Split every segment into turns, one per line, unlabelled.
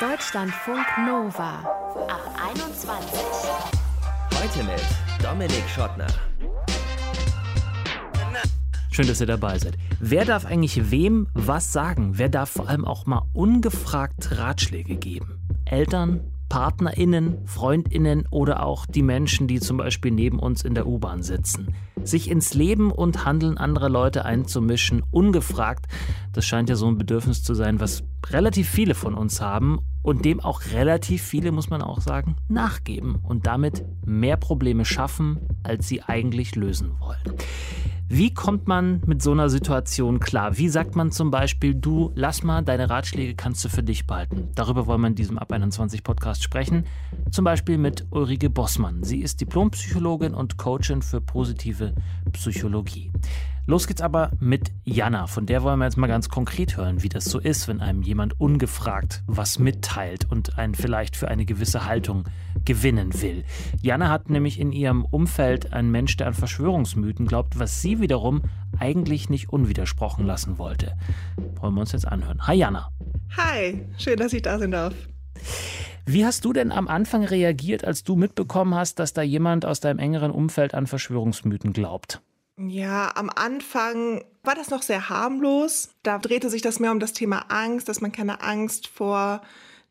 Deutschlandfunk Nova ab 21.
Heute mit Dominik Schottner.
Schön, dass ihr dabei seid. Wer darf eigentlich wem was sagen? Wer darf vor allem auch mal ungefragt Ratschläge geben? Eltern, PartnerInnen, FreundInnen oder auch die Menschen, die zum Beispiel neben uns in der U-Bahn sitzen. Sich ins Leben und Handeln anderer Leute einzumischen, ungefragt, das scheint ja so ein Bedürfnis zu sein, was relativ viele von uns haben und dem auch relativ viele, muss man auch sagen, nachgeben und damit mehr Probleme schaffen, als sie eigentlich lösen wollen. Wie kommt man mit so einer Situation klar? Wie sagt man zum Beispiel, du, lass mal, deine Ratschläge kannst du für dich behalten? Darüber wollen wir in diesem Ab 21 Podcast sprechen. Zum Beispiel mit Ulrike Bossmann. Sie ist Diplompsychologin und Coachin für positive Psychologie. Los geht's aber mit Jana. Von der wollen wir jetzt mal ganz konkret hören, wie das so ist, wenn einem jemand ungefragt was mitteilt und einen vielleicht für eine gewisse Haltung gewinnen will. Jana hat nämlich in ihrem Umfeld einen Mensch, der an Verschwörungsmythen glaubt, was sie wiederum eigentlich nicht unwidersprochen lassen wollte. Wollen wir uns jetzt anhören. Hi Jana.
Hi, schön, dass ich da sein darf.
Wie hast du denn am Anfang reagiert, als du mitbekommen hast, dass da jemand aus deinem engeren Umfeld an Verschwörungsmythen glaubt?
Ja, am Anfang war das noch sehr harmlos. Da drehte sich das mehr um das Thema Angst, dass man keine Angst vor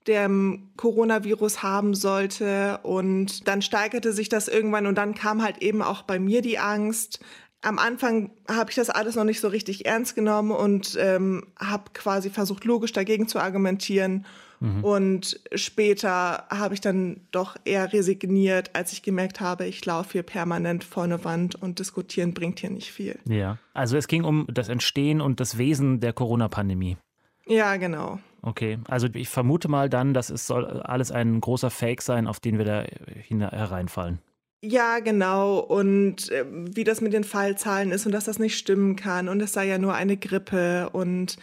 dem Coronavirus haben sollte. Und dann steigerte sich das irgendwann und dann kam halt eben auch bei mir die Angst. Am Anfang habe ich das alles noch nicht so richtig ernst genommen und ähm, habe quasi versucht, logisch dagegen zu argumentieren Mhm. Und später habe ich dann doch eher resigniert, als ich gemerkt habe, ich laufe hier permanent vor eine Wand und diskutieren bringt hier nicht viel.
Ja, also es ging um das Entstehen und das Wesen der Corona-Pandemie.
Ja, genau.
Okay, also ich vermute mal dann, dass es soll alles ein großer Fake sein, auf den wir da hereinfallen.
Ja, genau. Und äh, wie das mit den Fallzahlen ist und dass das nicht stimmen kann und es sei ja nur eine Grippe und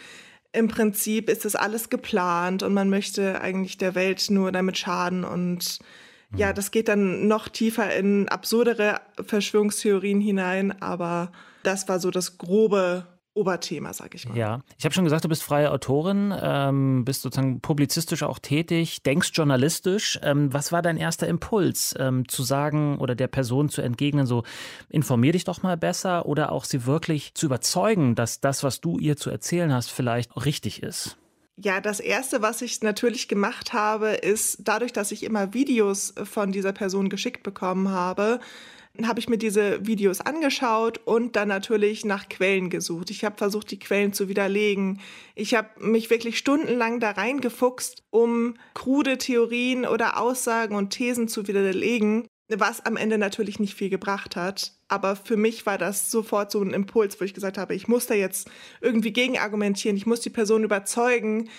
im Prinzip ist das alles geplant und man möchte eigentlich der Welt nur damit schaden und ja, mhm. das geht dann noch tiefer in absurdere Verschwörungstheorien hinein, aber das war so das grobe Oberthema, sag ich mal.
Ja, ich habe schon gesagt, du bist freie Autorin, ähm, bist sozusagen publizistisch auch tätig, denkst journalistisch. Ähm, was war dein erster Impuls, ähm, zu sagen oder der Person zu entgegnen, so informier dich doch mal besser oder auch sie wirklich zu überzeugen, dass das, was du ihr zu erzählen hast, vielleicht richtig ist?
Ja, das Erste, was ich natürlich gemacht habe, ist dadurch, dass ich immer Videos von dieser Person geschickt bekommen habe, habe ich mir diese Videos angeschaut und dann natürlich nach Quellen gesucht. Ich habe versucht, die Quellen zu widerlegen. Ich habe mich wirklich stundenlang da reingefuchst, um krude Theorien oder Aussagen und Thesen zu widerlegen, was am Ende natürlich nicht viel gebracht hat. Aber für mich war das sofort so ein Impuls, wo ich gesagt habe, ich muss da jetzt irgendwie gegen argumentieren, ich muss die Person überzeugen.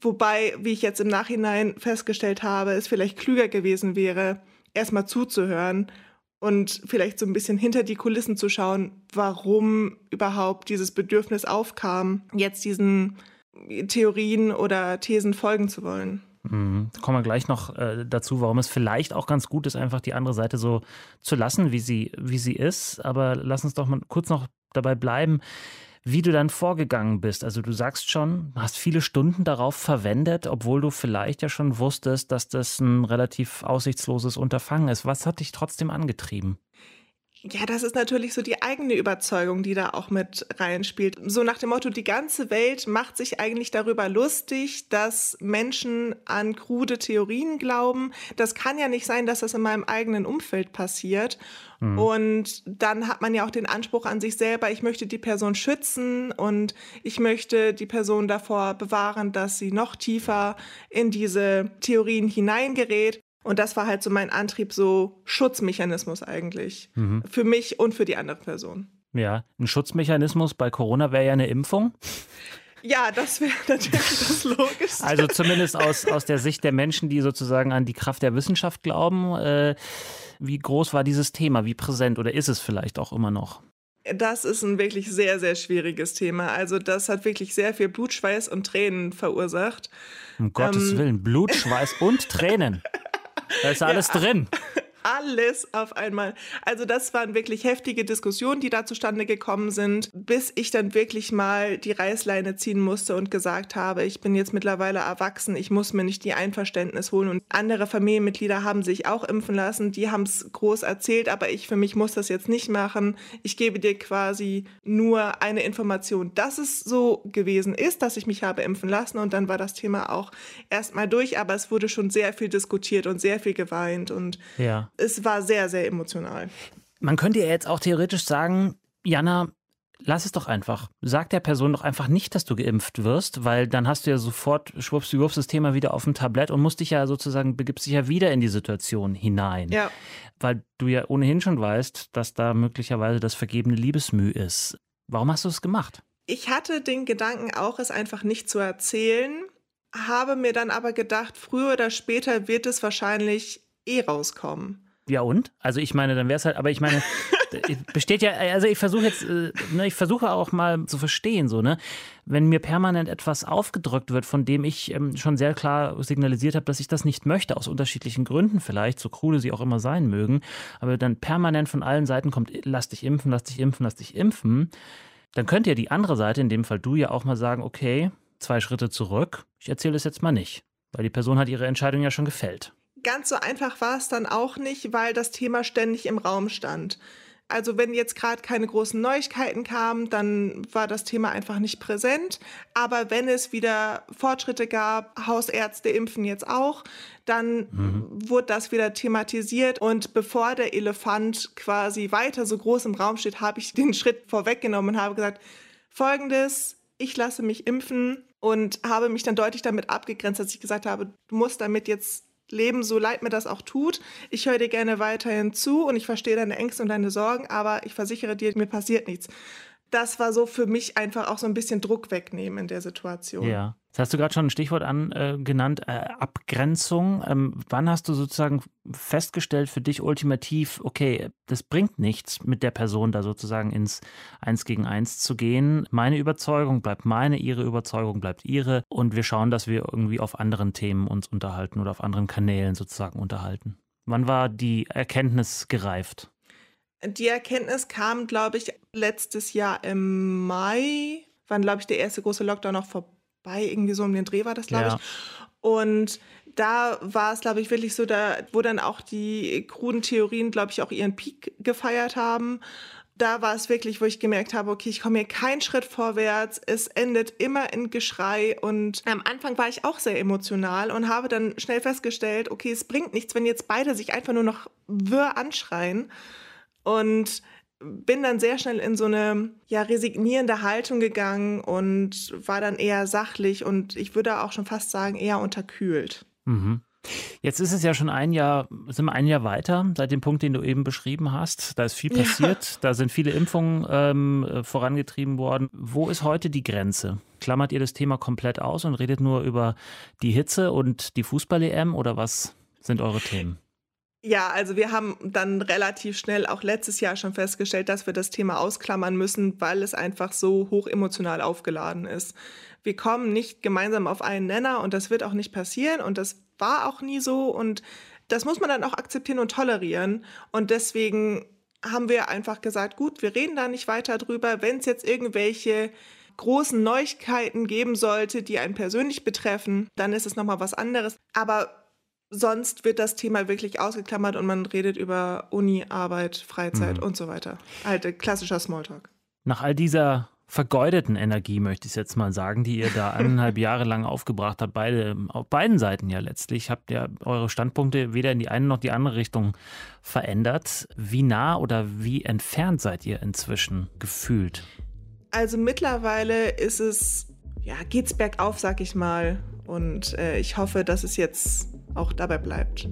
Wobei, wie ich jetzt im Nachhinein festgestellt habe, es vielleicht klüger gewesen wäre, erstmal zuzuhören und vielleicht so ein bisschen hinter die Kulissen zu schauen, warum überhaupt dieses Bedürfnis aufkam, jetzt diesen Theorien oder Thesen folgen zu wollen.
Mhm. Kommen wir gleich noch äh, dazu, warum es vielleicht auch ganz gut ist, einfach die andere Seite so zu lassen, wie sie, wie sie ist. Aber lass uns doch mal kurz noch dabei bleiben wie du dann vorgegangen bist. Also du sagst schon, hast viele Stunden darauf verwendet, obwohl du vielleicht ja schon wusstest, dass das ein relativ aussichtsloses Unterfangen ist. Was hat dich trotzdem angetrieben?
Ja, das ist natürlich so die eigene Überzeugung, die da auch mit reinspielt. So nach dem Motto, die ganze Welt macht sich eigentlich darüber lustig, dass Menschen an krude Theorien glauben. Das kann ja nicht sein, dass das in meinem eigenen Umfeld passiert. Mhm. Und dann hat man ja auch den Anspruch an sich selber, ich möchte die Person schützen und ich möchte die Person davor bewahren, dass sie noch tiefer in diese Theorien hineingerät. Und das war halt so mein Antrieb, so Schutzmechanismus eigentlich. Mhm. Für mich und für die andere Person.
Ja, ein Schutzmechanismus bei Corona wäre ja eine Impfung.
Ja, das wäre natürlich das Logischste.
Also zumindest aus, aus der Sicht der Menschen, die sozusagen an die Kraft der Wissenschaft glauben. Äh, wie groß war dieses Thema? Wie präsent oder ist es vielleicht auch immer noch?
Das ist ein wirklich sehr, sehr schwieriges Thema. Also das hat wirklich sehr viel Blutschweiß und Tränen verursacht.
Um Gottes ähm, Willen, Blut, Schweiß und Tränen. Da ist alles ja. drin.
Alles auf einmal. Also das waren wirklich heftige Diskussionen, die da zustande gekommen sind, bis ich dann wirklich mal die Reißleine ziehen musste und gesagt habe, ich bin jetzt mittlerweile erwachsen, ich muss mir nicht die Einverständnis holen. Und andere Familienmitglieder haben sich auch impfen lassen, die haben es groß erzählt, aber ich für mich muss das jetzt nicht machen. Ich gebe dir quasi nur eine Information, dass es so gewesen ist, dass ich mich habe impfen lassen und dann war das Thema auch erstmal durch, aber es wurde schon sehr viel diskutiert und sehr viel geweint und ja. Es war sehr, sehr emotional.
Man könnte ja jetzt auch theoretisch sagen, Jana, lass es doch einfach. Sag der Person doch einfach nicht, dass du geimpft wirst, weil dann hast du ja sofort, schwuppsdiwupps, das Thema wieder auf dem Tablett und musst dich ja sozusagen, begibst dich ja wieder in die Situation hinein. Ja. Weil du ja ohnehin schon weißt, dass da möglicherweise das vergebene Liebesmüh ist. Warum hast du es gemacht?
Ich hatte den Gedanken auch, es einfach nicht zu erzählen, habe mir dann aber gedacht, früher oder später wird es wahrscheinlich eh rauskommen.
Ja und? Also ich meine, dann wäre es halt, aber ich meine, besteht ja, also ich versuche jetzt, äh, ne, ich versuche auch mal zu verstehen, so, ne, wenn mir permanent etwas aufgedrückt wird, von dem ich ähm, schon sehr klar signalisiert habe, dass ich das nicht möchte, aus unterschiedlichen Gründen vielleicht, so krude sie auch immer sein mögen, aber dann permanent von allen Seiten kommt, lass dich impfen, lass dich impfen, lass dich impfen, dann könnte ja die andere Seite, in dem Fall du ja auch mal sagen, okay, zwei Schritte zurück, ich erzähle es jetzt mal nicht, weil die Person hat ihre Entscheidung ja schon gefällt
ganz so einfach war es dann auch nicht, weil das Thema ständig im Raum stand. Also wenn jetzt gerade keine großen Neuigkeiten kamen, dann war das Thema einfach nicht präsent. Aber wenn es wieder Fortschritte gab, Hausärzte impfen jetzt auch, dann mhm. wurde das wieder thematisiert. Und bevor der Elefant quasi weiter so groß im Raum steht, habe ich den Schritt vorweggenommen und habe gesagt, folgendes, ich lasse mich impfen und habe mich dann deutlich damit abgegrenzt, dass ich gesagt habe, du musst damit jetzt leben, so leid mir das auch tut. Ich höre dir gerne weiterhin zu und ich verstehe deine Ängste und deine Sorgen, aber ich versichere dir, mir passiert nichts. Das war so für mich einfach auch so ein bisschen Druck wegnehmen in der Situation.
Ja. Das hast du gerade schon ein Stichwort angenannt, äh, äh, Abgrenzung. Ähm, wann hast du sozusagen festgestellt für dich ultimativ, okay, das bringt nichts, mit der Person da sozusagen ins Eins gegen Eins zu gehen. Meine Überzeugung bleibt meine, ihre Überzeugung bleibt ihre und wir schauen, dass wir irgendwie auf anderen Themen uns unterhalten oder auf anderen Kanälen sozusagen unterhalten. Wann war die Erkenntnis gereift?
Die Erkenntnis kam, glaube ich, letztes Jahr im Mai, wann, glaube ich, der erste große Lockdown noch vorbei bei, irgendwie so um den Dreh war das, glaube ja. ich. Und da war es, glaube ich, wirklich so, da, wo dann auch die kruden Theorien, glaube ich, auch ihren Peak gefeiert haben. Da war es wirklich, wo ich gemerkt habe, okay, ich komme hier keinen Schritt vorwärts. Es endet immer in Geschrei. Und am Anfang war ich auch sehr emotional und habe dann schnell festgestellt, okay, es bringt nichts, wenn jetzt beide sich einfach nur noch wirr anschreien. Und bin dann sehr schnell in so eine ja resignierende Haltung gegangen und war dann eher sachlich und ich würde auch schon fast sagen eher unterkühlt.
Mhm. Jetzt ist es ja schon ein Jahr, sind wir ein Jahr weiter seit dem Punkt, den du eben beschrieben hast. Da ist viel passiert, ja. da sind viele Impfungen ähm, vorangetrieben worden. Wo ist heute die Grenze? Klammert ihr das Thema komplett aus und redet nur über die Hitze und die Fußball-EM oder was sind eure Themen?
Ja, also wir haben dann relativ schnell auch letztes Jahr schon festgestellt, dass wir das Thema ausklammern müssen, weil es einfach so hoch emotional aufgeladen ist. Wir kommen nicht gemeinsam auf einen Nenner und das wird auch nicht passieren und das war auch nie so und das muss man dann auch akzeptieren und tolerieren und deswegen haben wir einfach gesagt, gut, wir reden da nicht weiter drüber. Wenn es jetzt irgendwelche großen Neuigkeiten geben sollte, die einen persönlich betreffen, dann ist es nochmal was anderes. Aber sonst wird das Thema wirklich ausgeklammert und man redet über Uni, Arbeit, Freizeit mhm. und so weiter. Halt klassischer Smalltalk.
Nach all dieser vergeudeten Energie, möchte ich jetzt mal sagen, die ihr da eineinhalb Jahre lang aufgebracht habt, beide, auf beiden Seiten ja letztlich, habt ihr eure Standpunkte weder in die eine noch die andere Richtung verändert. Wie nah oder wie entfernt seid ihr inzwischen gefühlt?
Also mittlerweile ist es, ja, geht's bergauf, sag ich mal. Und äh, ich hoffe, dass es jetzt auch dabei bleibt.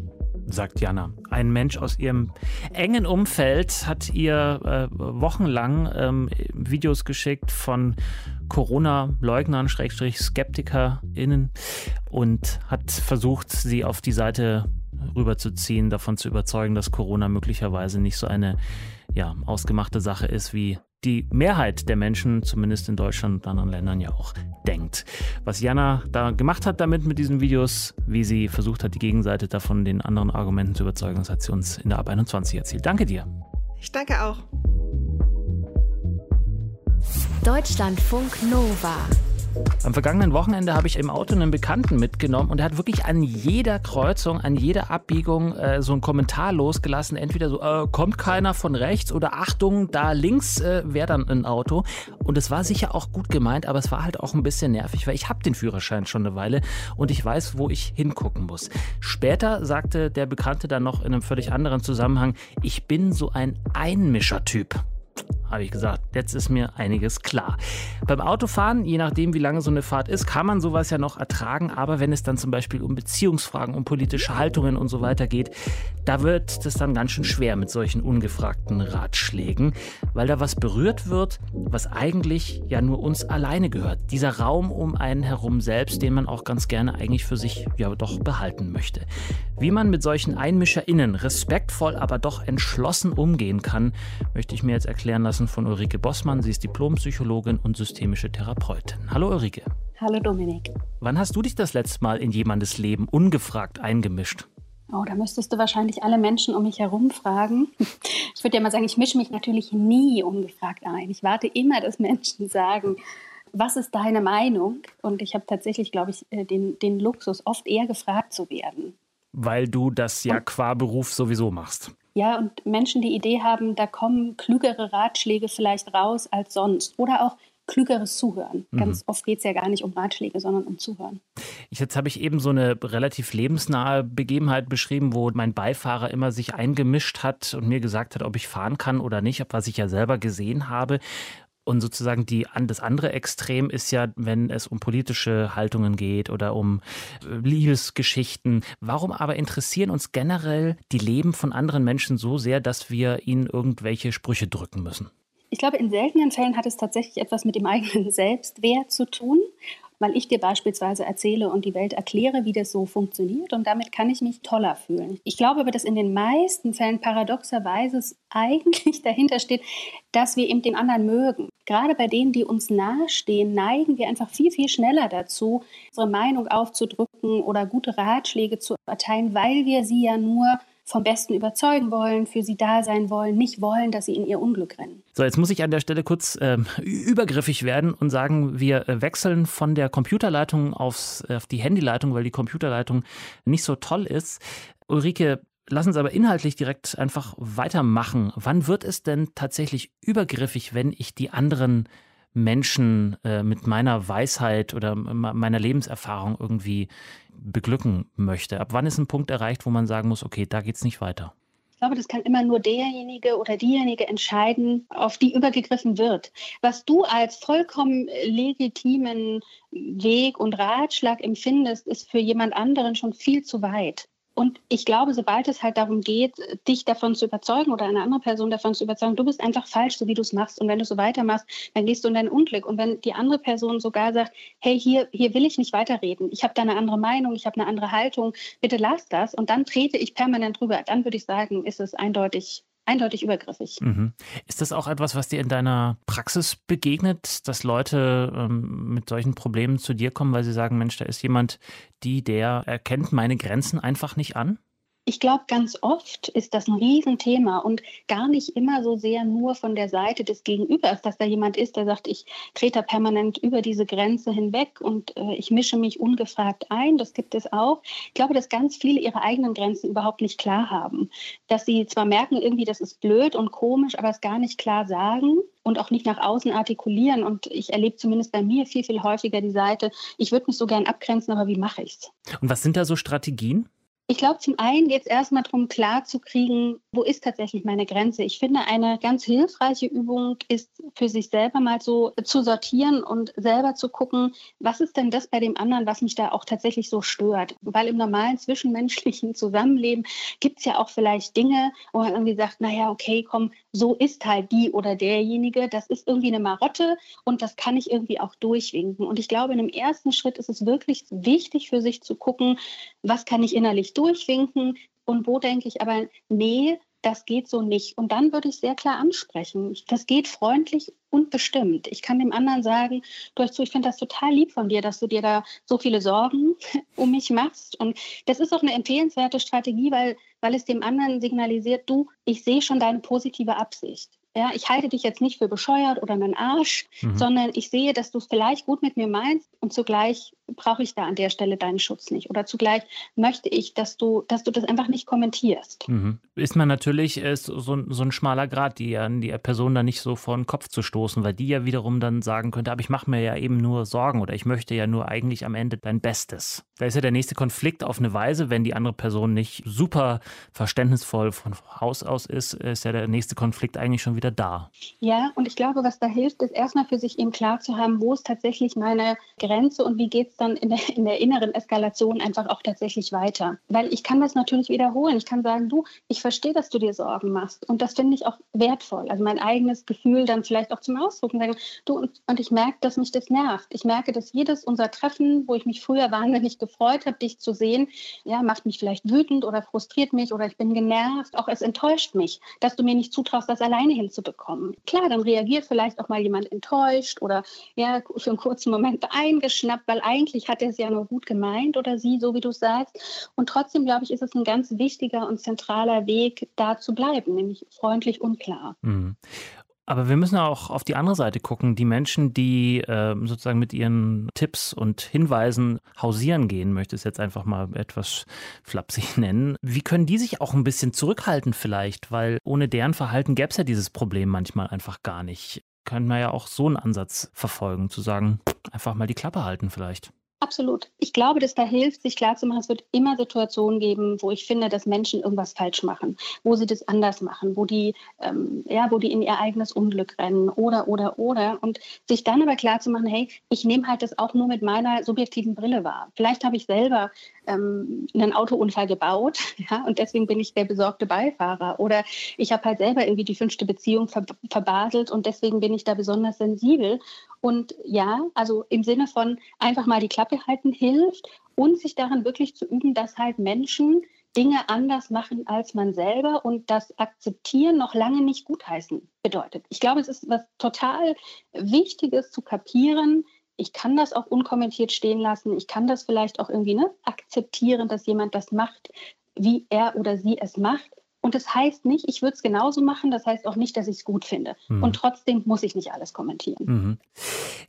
Sagt Jana. Ein Mensch aus ihrem engen Umfeld hat ihr äh, wochenlang ähm, Videos geschickt von Corona-Leugnern, Schrägstrich SkeptikerInnen und hat versucht, sie auf die Seite rüberzuziehen, davon zu überzeugen, dass Corona möglicherweise nicht so eine ja, ausgemachte Sache ist, wie die Mehrheit der Menschen, zumindest in Deutschland und anderen Ländern ja auch, denkt. Was Jana da gemacht hat damit mit diesen Videos, wie sie versucht hat, die Gegenseite davon den anderen Argumenten zu überzeugen, das hat sie uns in der Ab 21 erzählt. Danke dir.
Ich danke auch.
Deutschlandfunk Nova.
Am vergangenen Wochenende habe ich im Auto einen Bekannten mitgenommen und er hat wirklich an jeder Kreuzung, an jeder Abbiegung äh, so einen Kommentar losgelassen. Entweder so, äh, kommt keiner von rechts oder Achtung, da links äh, wäre dann ein Auto. Und es war sicher auch gut gemeint, aber es war halt auch ein bisschen nervig, weil ich habe den Führerschein schon eine Weile und ich weiß, wo ich hingucken muss. Später sagte der Bekannte dann noch in einem völlig anderen Zusammenhang, ich bin so ein Einmischertyp habe ich gesagt, jetzt ist mir einiges klar. Beim Autofahren, je nachdem wie lange so eine Fahrt ist, kann man sowas ja noch ertragen, aber wenn es dann zum Beispiel um Beziehungsfragen, um politische Haltungen und so weiter geht, da wird es dann ganz schön schwer mit solchen ungefragten Ratschlägen, weil da was berührt wird, was eigentlich ja nur uns alleine gehört. Dieser Raum um einen herum selbst, den man auch ganz gerne eigentlich für sich ja doch behalten möchte. Wie man mit solchen EinmischerInnen respektvoll, aber doch entschlossen umgehen kann, möchte ich mir jetzt erklären lassen Wissen von Ulrike Bossmann. Sie ist Diplompsychologin und systemische Therapeutin. Hallo Ulrike.
Hallo Dominik.
Wann hast du dich das letzte Mal in jemandes Leben ungefragt eingemischt?
Oh, da müsstest du wahrscheinlich alle Menschen um mich herum fragen. Ich würde ja mal sagen, ich mische mich natürlich nie ungefragt ein. Ich warte immer, dass Menschen sagen, was ist deine Meinung? Und ich habe tatsächlich, glaube ich, äh, den, den Luxus, oft eher gefragt zu werden.
Weil du das ja qua Beruf sowieso machst.
Ja, und Menschen die Idee haben, da kommen klügere Ratschläge vielleicht raus als sonst. Oder auch klügeres Zuhören. Mhm. Ganz oft geht es ja gar nicht um Ratschläge, sondern um Zuhören.
Jetzt habe ich eben so eine relativ lebensnahe Begebenheit beschrieben, wo mein Beifahrer immer sich eingemischt hat und mir gesagt hat, ob ich fahren kann oder nicht, was ich ja selber gesehen habe. Und sozusagen die, das andere Extrem ist ja, wenn es um politische Haltungen geht oder um äh, Liebesgeschichten. Warum aber interessieren uns generell die Leben von anderen Menschen so sehr, dass wir ihnen irgendwelche Sprüche drücken müssen?
Ich glaube, in seltenen Fällen hat es tatsächlich etwas mit dem eigenen Selbstwert zu tun weil ich dir beispielsweise erzähle und die Welt erkläre, wie das so funktioniert und damit kann ich mich toller fühlen. Ich glaube aber, dass in den meisten Fällen paradoxerweise es eigentlich dahinter steht, dass wir eben den anderen mögen. Gerade bei denen, die uns nahestehen, neigen wir einfach viel, viel schneller dazu, unsere Meinung aufzudrücken oder gute Ratschläge zu erteilen, weil wir sie ja nur vom Besten überzeugen wollen, für sie da sein wollen, nicht wollen, dass sie in ihr Unglück rennen.
So, jetzt muss ich an der Stelle kurz ähm, übergriffig werden und sagen, wir äh, wechseln von der Computerleitung aufs, auf die Handyleitung, weil die Computerleitung nicht so toll ist. Ulrike, lass uns aber inhaltlich direkt einfach weitermachen. Wann wird es denn tatsächlich übergriffig, wenn ich die anderen Menschen äh, mit meiner Weisheit oder meiner Lebenserfahrung irgendwie beglücken möchte? Ab wann ist ein Punkt erreicht, wo man sagen muss, okay, da geht es nicht weiter?
Ich glaube, das kann immer nur derjenige oder diejenige entscheiden, auf die übergegriffen wird. Was du als vollkommen legitimen Weg und Ratschlag empfindest, ist für jemand anderen schon viel zu weit. Und ich glaube, sobald es halt darum geht, dich davon zu überzeugen oder eine andere Person davon zu überzeugen, du bist einfach falsch, so wie du es machst. Und wenn du so weitermachst, dann gehst du in dein Unglück. Und wenn die andere Person sogar sagt, hey, hier, hier will ich nicht weiterreden, ich habe da eine andere Meinung, ich habe eine andere Haltung, bitte lass das. Und dann trete ich permanent drüber. Dann würde ich sagen, ist es eindeutig eindeutig übergriffig. Mhm.
Ist das auch etwas, was dir in deiner Praxis begegnet, dass Leute ähm, mit solchen Problemen zu dir kommen, weil sie sagen, Mensch, da ist jemand, die, der erkennt meine Grenzen einfach nicht an?
Ich glaube, ganz oft ist das ein Riesenthema und gar nicht immer so sehr nur von der Seite des Gegenübers, dass da jemand ist, der sagt, ich trete permanent über diese Grenze hinweg und äh, ich mische mich ungefragt ein. Das gibt es auch. Ich glaube, dass ganz viele ihre eigenen Grenzen überhaupt nicht klar haben. Dass sie zwar merken, irgendwie, das ist blöd und komisch, aber es gar nicht klar sagen und auch nicht nach außen artikulieren. Und ich erlebe zumindest bei mir viel, viel häufiger die Seite, ich würde mich so gern abgrenzen, aber wie mache ich es?
Und was sind da so Strategien?
Ich glaube, zum einen geht es erstmal darum, klarzukriegen, wo ist tatsächlich meine Grenze. Ich finde, eine ganz hilfreiche Übung ist für sich selber mal so zu sortieren und selber zu gucken, was ist denn das bei dem anderen, was mich da auch tatsächlich so stört. Weil im normalen zwischenmenschlichen Zusammenleben gibt es ja auch vielleicht Dinge, wo man irgendwie sagt, naja, okay, komm, so ist halt die oder derjenige. Das ist irgendwie eine Marotte und das kann ich irgendwie auch durchwinken. Und ich glaube, in dem ersten Schritt ist es wirklich wichtig für sich zu gucken, was kann ich innerlich durchwinken und wo denke ich aber, nee, das geht so nicht. Und dann würde ich sehr klar ansprechen. Das geht freundlich und bestimmt. Ich kann dem anderen sagen, du hast ich finde das total lieb von dir, dass du dir da so viele Sorgen um mich machst. Und das ist auch eine empfehlenswerte Strategie, weil, weil es dem anderen signalisiert, du, ich sehe schon deine positive Absicht. Ja, ich halte dich jetzt nicht für bescheuert oder einen Arsch, mhm. sondern ich sehe, dass du es vielleicht gut mit mir meinst und zugleich brauche ich da an der Stelle deinen Schutz nicht. Oder zugleich möchte ich, dass du, dass du das einfach nicht kommentierst.
Mhm. Ist man natürlich ist so, so ein schmaler Grad, die, die Person da nicht so vor den Kopf zu stoßen, weil die ja wiederum dann sagen könnte, aber ich mache mir ja eben nur Sorgen oder ich möchte ja nur eigentlich am Ende dein Bestes. Da ist ja der nächste Konflikt auf eine Weise, wenn die andere Person nicht super verständnisvoll von Haus aus ist, ist ja der nächste Konflikt eigentlich schon wieder da.
Ja, und ich glaube, was da hilft, ist erstmal für sich eben klar zu haben, wo ist tatsächlich meine Grenze und wie geht es dann in der, in der inneren Eskalation einfach auch tatsächlich weiter. Weil ich kann das natürlich wiederholen. Ich kann sagen, du, ich verstehe, dass du dir Sorgen machst. Und das finde ich auch wertvoll. Also mein eigenes Gefühl dann vielleicht auch zum Ausdruck und sagen, du, und, und ich merke, dass mich das nervt. Ich merke, dass jedes unser Treffen, wo ich mich früher wahnsinnig gefreut habe, dich zu sehen, ja, macht mich vielleicht wütend oder frustriert mich oder ich bin genervt. Auch es enttäuscht mich, dass du mir nicht zutraust, das alleine hinzubekommen. Klar, dann reagiert vielleicht auch mal jemand enttäuscht oder ja, für einen kurzen Moment eingeschnappt, weil eigentlich eigentlich hat er es ja nur gut gemeint oder sie, so wie du sagst. Und trotzdem, glaube ich, ist es ein ganz wichtiger und zentraler Weg, da zu bleiben, nämlich freundlich und klar.
Mhm. Aber wir müssen auch auf die andere Seite gucken. Die Menschen, die äh, sozusagen mit ihren Tipps und Hinweisen hausieren gehen, möchte ich es jetzt einfach mal etwas flapsig nennen. Wie können die sich auch ein bisschen zurückhalten vielleicht? Weil ohne deren Verhalten gäbe es ja dieses Problem manchmal einfach gar nicht. Können wir ja auch so einen Ansatz verfolgen, zu sagen, einfach mal die Klappe halten vielleicht.
Absolut. Ich glaube, dass da hilft, sich klarzumachen, es wird immer Situationen geben, wo ich finde, dass Menschen irgendwas falsch machen, wo sie das anders machen, wo die, ähm, ja, wo die in ihr eigenes Unglück rennen oder, oder, oder. Und sich dann aber klarzumachen, hey, ich nehme halt das auch nur mit meiner subjektiven Brille wahr. Vielleicht habe ich selber ähm, einen Autounfall gebaut, ja, und deswegen bin ich der besorgte Beifahrer. Oder ich habe halt selber irgendwie die fünfte Beziehung ver verbaselt und deswegen bin ich da besonders sensibel. Und ja, also im Sinne von einfach mal die Klappe halten hilft und sich daran wirklich zu üben, dass halt Menschen Dinge anders machen als man selber und das Akzeptieren noch lange nicht gutheißen bedeutet. Ich glaube, es ist was total Wichtiges zu kapieren. Ich kann das auch unkommentiert stehen lassen. Ich kann das vielleicht auch irgendwie ne, akzeptieren, dass jemand das macht, wie er oder sie es macht. Und das heißt nicht, ich würde es genauso machen, das heißt auch nicht, dass ich es gut finde. Mhm. Und trotzdem muss ich nicht alles kommentieren.
Mhm.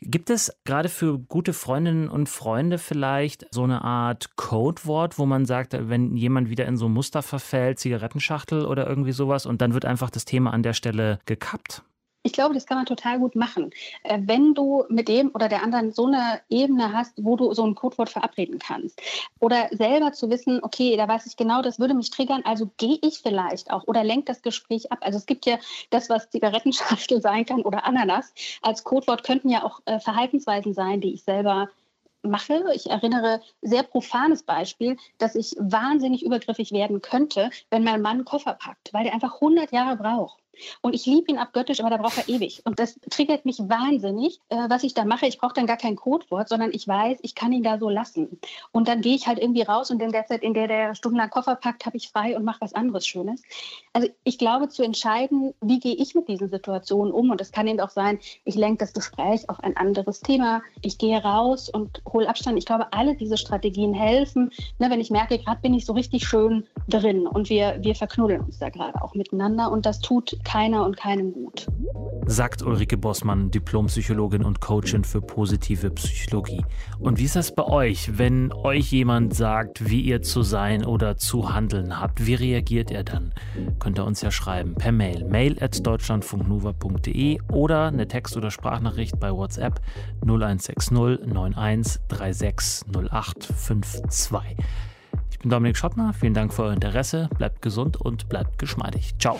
Gibt es gerade für gute Freundinnen und Freunde vielleicht so eine Art Codewort, wo man sagt, wenn jemand wieder in so ein Muster verfällt, Zigarettenschachtel oder irgendwie sowas, und dann wird einfach das Thema an der Stelle gekappt?
Ich glaube, das kann man total gut machen. Äh, wenn du mit dem oder der anderen so eine Ebene hast, wo du so ein Codewort verabreden kannst. Oder selber zu wissen, okay, da weiß ich genau, das würde mich triggern, also gehe ich vielleicht auch oder lenkt das Gespräch ab. Also es gibt ja das, was Zigarettenschachtel sein kann oder Ananas. Als Codewort könnten ja auch äh, Verhaltensweisen sein, die ich selber mache. Ich erinnere sehr profanes Beispiel, dass ich wahnsinnig übergriffig werden könnte, wenn mein Mann einen Koffer packt, weil der einfach 100 Jahre braucht. Und ich liebe ihn abgöttisch, aber da braucht er ewig. Und das triggert mich wahnsinnig, äh, was ich da mache. Ich brauche dann gar kein Codewort, sondern ich weiß, ich kann ihn da so lassen. Und dann gehe ich halt irgendwie raus und in der Zeit, in der der stundenlang Koffer packt, habe ich frei und mache was anderes Schönes. Also ich glaube, zu entscheiden, wie gehe ich mit diesen Situationen um. Und das kann eben auch sein, ich lenke das Gespräch auf ein anderes Thema. Ich gehe raus und hole Abstand. Ich glaube, alle diese Strategien helfen. Ne, wenn ich merke, gerade bin ich so richtig schön drin und wir, wir verknuddeln uns da gerade auch miteinander. Und das tut keiner und keinem gut.
Sagt Ulrike Bossmann, Diplompsychologin und Coachin für positive Psychologie. Und wie ist das bei euch, wenn euch jemand sagt, wie ihr zu sein oder zu handeln habt? Wie reagiert ihr dann? Könnt ihr uns ja schreiben per Mail. Mail at deutschlandfunknova.de oder eine Text- oder Sprachnachricht bei WhatsApp 0160 91 36 08 52. Ich bin Dominik Schottner. Vielen Dank für euer Interesse. Bleibt gesund und bleibt geschmeidig. Ciao.